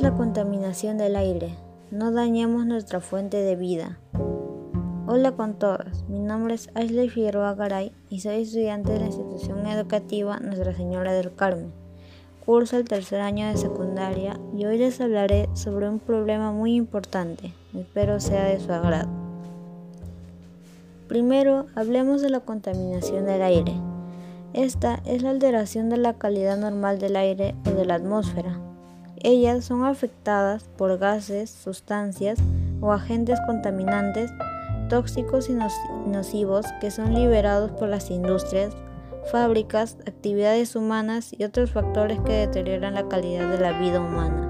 La contaminación del aire. No dañemos nuestra fuente de vida. Hola con todos. Mi nombre es Ashley Figueroa Garay y soy estudiante de la institución educativa Nuestra Señora del Carmen. Curso el tercer año de secundaria y hoy les hablaré sobre un problema muy importante. Espero sea de su agrado. Primero, hablemos de la contaminación del aire. Esta es la alteración de la calidad normal del aire o de la atmósfera. Ellas son afectadas por gases, sustancias o agentes contaminantes, tóxicos y nocivos que son liberados por las industrias, fábricas, actividades humanas y otros factores que deterioran la calidad de la vida humana.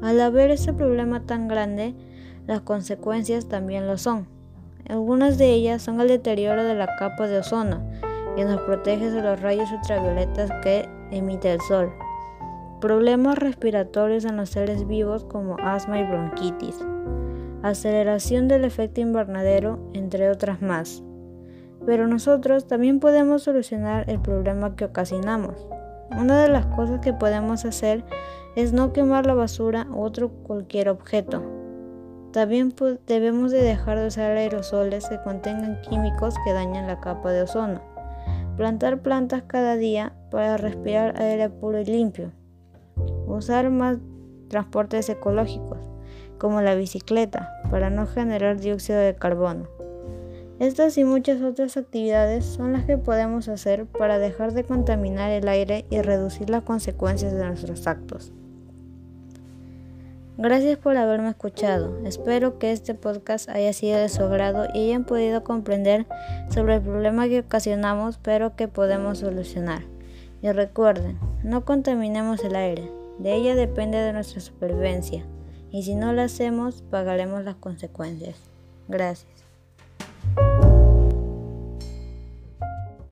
Al haber ese problema tan grande, las consecuencias también lo son. Algunas de ellas son el deterioro de la capa de ozono, que nos protege de los rayos ultravioletas que emite el sol. Problemas respiratorios en los seres vivos como asma y bronquitis. Aceleración del efecto invernadero, entre otras más. Pero nosotros también podemos solucionar el problema que ocasionamos. Una de las cosas que podemos hacer es no quemar la basura u otro cualquier objeto. También debemos de dejar de usar aerosoles que contengan químicos que dañan la capa de ozono. Plantar plantas cada día para respirar aire puro y limpio. Usar más transportes ecológicos, como la bicicleta, para no generar dióxido de carbono. Estas y muchas otras actividades son las que podemos hacer para dejar de contaminar el aire y reducir las consecuencias de nuestros actos. Gracias por haberme escuchado. Espero que este podcast haya sido de su agrado y hayan podido comprender sobre el problema que ocasionamos, pero que podemos solucionar. Y recuerden, no contaminemos el aire. De ella depende de nuestra supervivencia. Y si no lo hacemos, pagaremos las consecuencias. Gracias.